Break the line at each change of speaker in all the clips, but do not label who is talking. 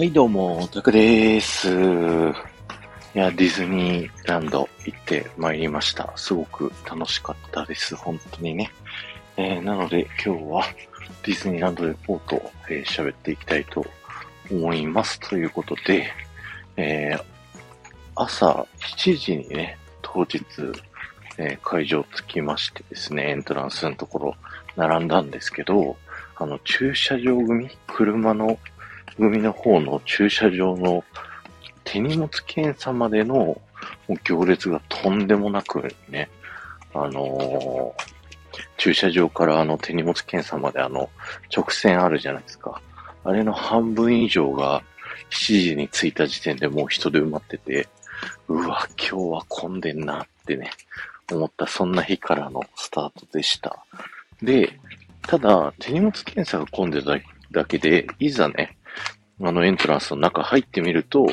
はい、どうも、タクです。いや、ディズニーランド行ってまいりました。すごく楽しかったです。本当にね。えーなので今日はディズニーランドレポートをえー、っていきたいと思います。ということで、えー朝7時にね、当日、えー会場着きましてですね、エントランスのところ並んだんですけど、あの、駐車場組、車の組の方の駐車場の手荷物検査までの行列がとんでもなくね、あのー駐車場からあの手荷物検査まであの直線あるじゃないですか。あれの半分以上が7時に着いた時点でもう人で埋まってて、うわ、今日は混んでんなってね、思ったそんな日からのスタートでした。で、ただ手荷物検査が混んでただけで、いざね、あのエントランスの中入ってみると、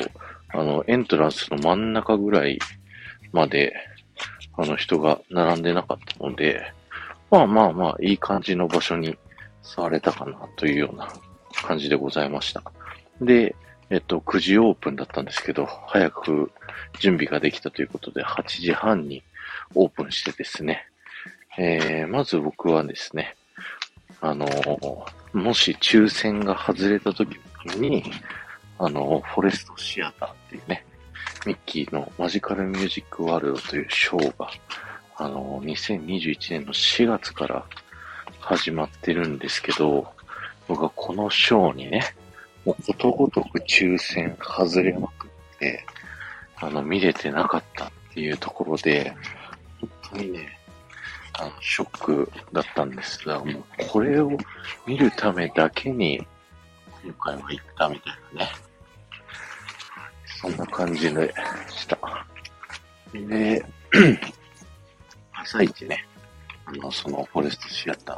あのエントランスの真ん中ぐらいまで、あの人が並んでなかったので、まあまあまあ、いい感じの場所に座れたかなというような感じでございました。で、えっと、9時オープンだったんですけど、早く準備ができたということで、8時半にオープンしてですね、えー、まず僕はですね、あのもし抽選が外れた時に、あのフォレストシアターっていうね、ミッキーのマジカルミュージックワールドというショーが、あの2021年の4月から始まってるんですけど、僕はこのショーにね、もうことごとく抽選外れまくって、あの、見れてなかったっていうところで、本当にね、あの、ショックだったんですが、もうこれを見るためだけに、今回は行ったみたいなね。そんな感じでした。で、朝一ね、あの、そのフォレストシアタ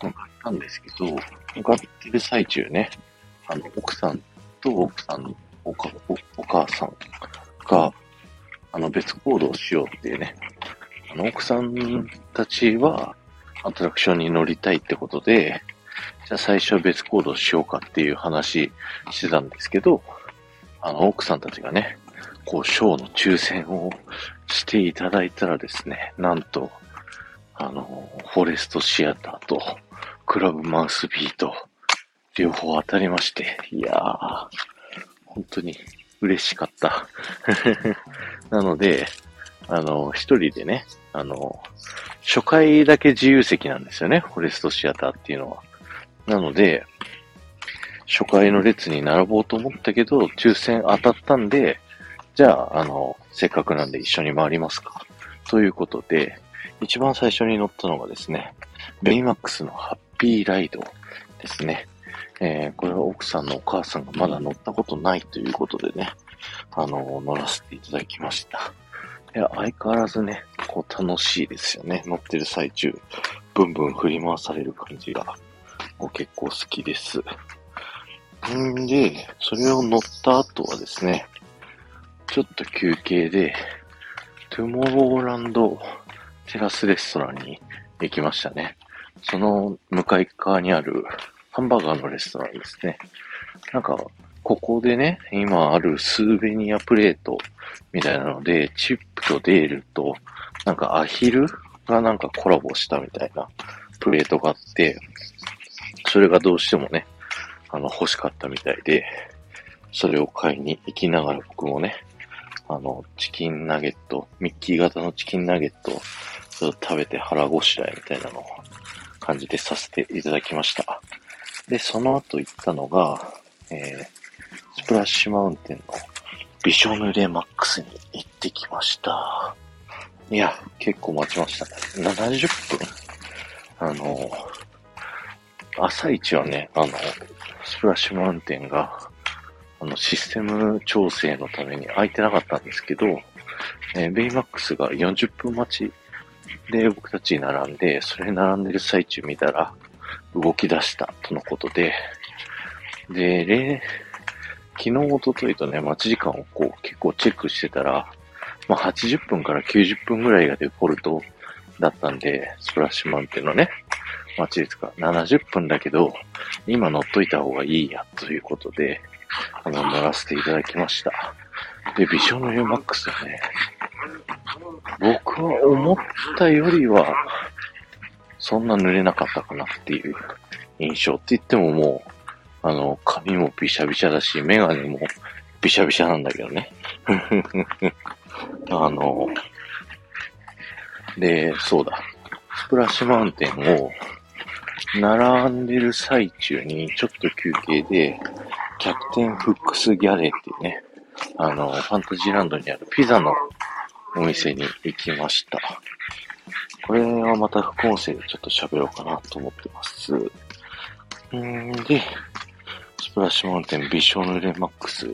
ー向かったんですけど、向かってる最中ね、あの、奥さんと奥さんのおかおお母さんが、あの、別行動しようっていうね、あの、奥さんたちは、アトラクションに乗りたいってことで、じゃあ最初は別行動しようかっていう話してたんですけど、あの、奥さんたちがね、こう、ショーの抽選をしていただいたらですね、なんと、あの、フォレストシアターと、クラブマウスビート、両方当たりまして、いやー、本当に嬉しかった。なので、あの、一人でね、あの、初回だけ自由席なんですよね、フォレストシアターっていうのは。なので、初回の列に並ぼうと思ったけど、抽選当たったんで、じゃあ、あの、せっかくなんで一緒に回りますか。ということで、一番最初に乗ったのがですね、ベイマックスのハッピーライドですね。えー、これは奥さんのお母さんがまだ乗ったことないということでね、あの、乗らせていただきました。いや、相変わらずね、こう楽しいですよね。乗ってる最中、ブンブン振り回される感じが、も結構好きです。んで、それを乗った後はですね、ちょっと休憩で、トゥモローランドテラスレストランに行きましたね。その向かい側にあるハンバーガーのレストランですね。なんか、ここでね、今あるスーベニアプレートみたいなので、チップとデールと、なんかアヒルがなんかコラボしたみたいなプレートがあって、それがどうしてもね、あの、欲しかったみたいで、それを買いに行きながら僕もね、あの、チキンナゲット、ミッキー型のチキンナゲットを食べて腹ごしらえみたいなのを感じでさせていただきました。で、その後行ったのが、えー、スプラッシュマウンテンのビショヌレマックスに行ってきました。いや、結構待ちました。70分？あの、朝一はね、あの、スプラッシュマウンテンが、あの、システム調整のために空いてなかったんですけど、えーベイマックスが40分待ちで僕たちに並んで、それ並んでる最中見たら、動き出したとのことで、で、例昨日、一昨日とね、待ち時間をこう結構チェックしてたら、まあ80分から90分ぐらいがデフォルトだったんで、スプラッシュマウンテンのね、待ちですが、70分だけど、今乗っといた方がいいや、ということで、あの、乗らせていただきました。で、ビジョン UMAX はね、僕は思ったよりは、そんな濡れなかったかなっていう印象って言ってももう、あの、髪もびしゃびしゃだし、メガネもびしゃびしゃなんだけどね。あの、で、そうだ。スプラッシュマウンテンを並んでる最中にちょっと休憩で、キャプテンフックスギャレーっていうね、あの、ファンタジーランドにあるピザのお店に行きました。これはまた副音声でちょっと喋ろうかなと思ってます。んで、スプラッシュマウンテンビショヌレマックス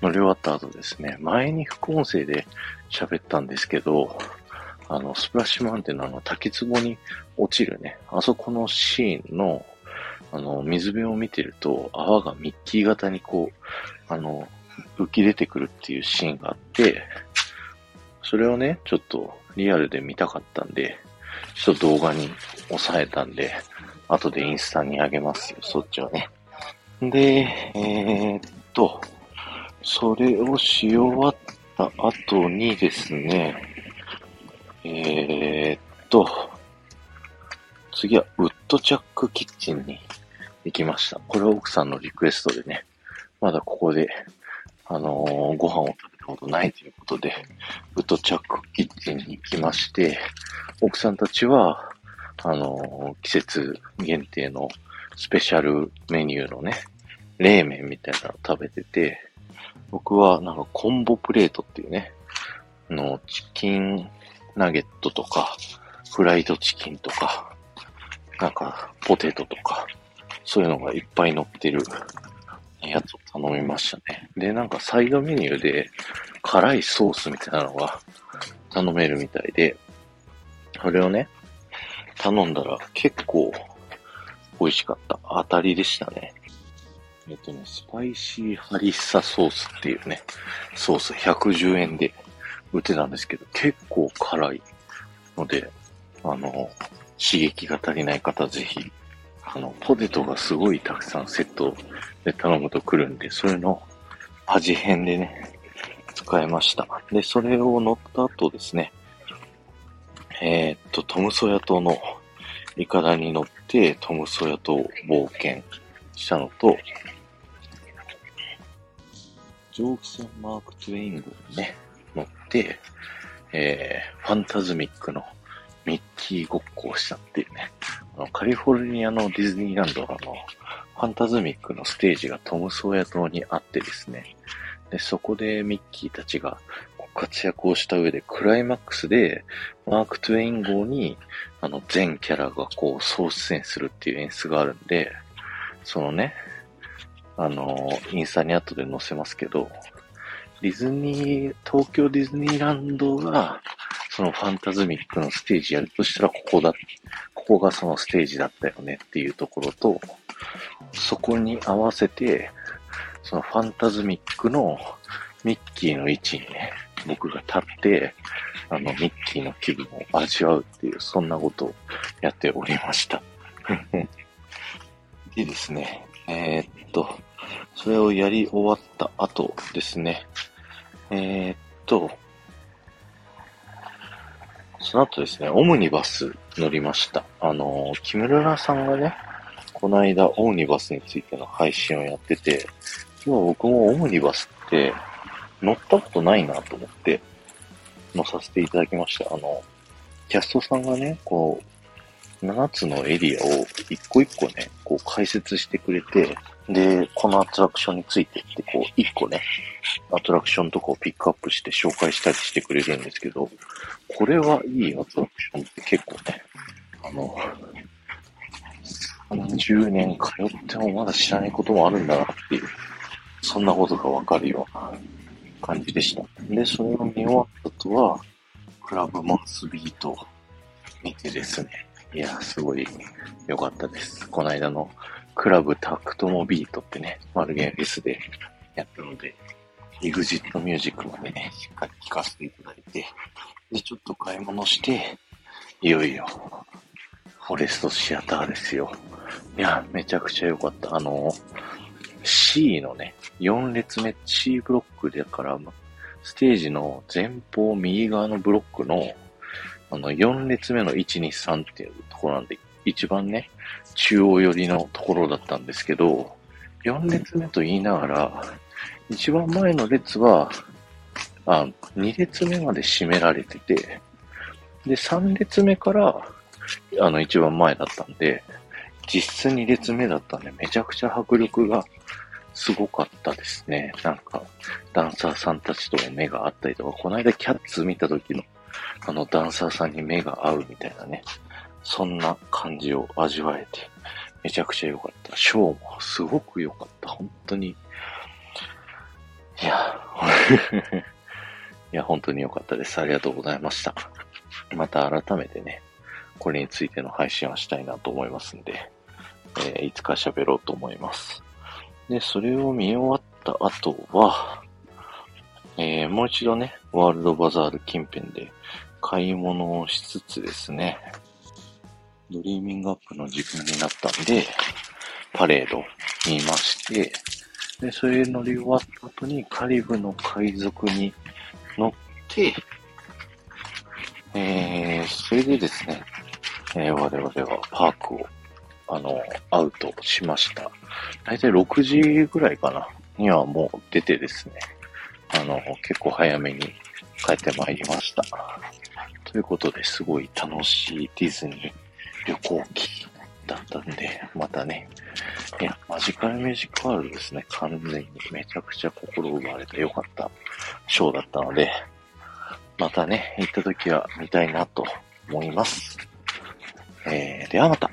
乗り終わった後ですね、前に副音声で喋ったんですけど、あの、スプラッシュマウンテンのあの滝壺に落ちるね、あそこのシーンの、あの、水辺を見てると泡がミッキー型にこう、あの、浮き出てくるっていうシーンがあって、それをね、ちょっとリアルで見たかったんで、ちょっと動画に抑えたんで、後でインスタにあげますよ、そっちはね。で、えー、っと、それをし終わった後にですね、えー、っと、次はウッドチャックキッチンに行きました。これは奥さんのリクエストでね、まだここで、あのー、ご飯を食べたことないということで、ウッドチャックキッチンに行きまして、奥さんたちは、あの、季節限定のスペシャルメニューのね、冷麺みたいなのを食べてて、僕はなんかコンボプレートっていうね、の、チキンナゲットとか、フライドチキンとか、なんか、ポテトとか、そういうのがいっぱい乗ってるやつを頼みましたね。で、なんかサイドメニューで辛いソースみたいなのが頼めるみたいで、それをね、頼んだら結構美味しかった。当たりでしたね。えっとね、スパイシーハリッサソースっていうね、ソース110円で売ってたんですけど、結構辛いので、あの、刺激が足りない方ぜひあの、ポテトがすごいたくさんセットで頼むと来るんで、それの味変でね、使いました。で、それを乗った後ですね、えー、っと、トムソヤ島のイカダに乗って、トムソヤ島を冒険したのと、蒸気船マーク・トゥイングにね、乗って、えー、ファンタズミックのミッキーごっこをしたっていうね。あのカリフォルニアのディズニーランドの、ファンタズミックのステージがトムソーヤ島にあってですね。で、そこでミッキーたちが活躍をした上で、クライマックスで、マーク・トゥエイン号に、あの、全キャラがこう、総出演するっていう演出があるんで、そのね、あの、インスタに後で載せますけど、ディズニー、東京ディズニーランドが、そのファンタズミックのステージやるとしたらここだ、ここがそのステージだったよねっていうところと、そこに合わせて、そのファンタズミックのミッキーの位置にね、僕が立って、あの、ミッキーの気分を味わうっていう、そんなことをやっておりました。でですね、えー、っと、それをやり終わった後ですね、えー、っと、その後ですね、オムニバス乗りました。あの、木村さんがね、この間オムニバスについての配信をやってて、今日僕もオムニバスって乗ったことないなと思って乗させていただきました。あの、キャストさんがね、こう、7つのエリアを一個一個ね、こう解説してくれて、で、このアトラクションについてって、こう、一個ね、アトラクションとかをピックアップして紹介したりしてくれるんですけど、これはいいアトラクションって結構ね、あの、30年通ってもまだ知らないこともあるんだなっていう、そんなことがわかるような感じでした。で、それを見終わった後は、クラブマンスビート見てですね、いや、すごい良かったです。この間のクラブタクトモビートってね、マルゲンフェスでやったので、エグジットミュージックまでね、しっかり聴かせていただいて、で、ちょっと買い物して、いよいよ、フォレストシアターですよ。いや、めちゃくちゃ良かった。あの、C のね、4列目 C ブロックだから、ステージの前方右側のブロックの、あの、4列目の1、2、3っていうところなんで、一番ね、中央寄りのところだったんですけど、4列目と言いながら、一番前の列は、あ、2列目まで締められてて、で、3列目から、あの、一番前だったんで、実質2列目だったんで、めちゃくちゃ迫力がすごかったですね。なんか、ダンサーさんたちと目が合ったりとか、この間キャッツ見た時の、あのダンサーさんに目が合うみたいなね、そんな感じを味わえて、めちゃくちゃ良かった。ショーもすごく良かった。本当に。いや、いや、本当に良かったです。ありがとうございました。また改めてね、これについての配信はしたいなと思いますんで、えー、いつか喋ろうと思います。で、それを見終わった後は、えー、もう一度ね、ワールドバザール近辺で買い物をしつつですね、ドリーミングアップの時間になったんで、パレード見まして、で、それ乗り終わった後にカリブの海賊に乗って、えー、それでですね、えー、我々はパークを、あの、アウトしました。だいたい6時ぐらいかな、にはもう出てですね、あの、結構早めに帰ってまいりました。ということですごい楽しいディズニー旅行記だったんで、またね、いや、マジカルミュージックワールドですね、完全にめちゃくちゃ心奪われて良かったショーだったので、またね、行った時は見たいなと思います。えー、ではまた。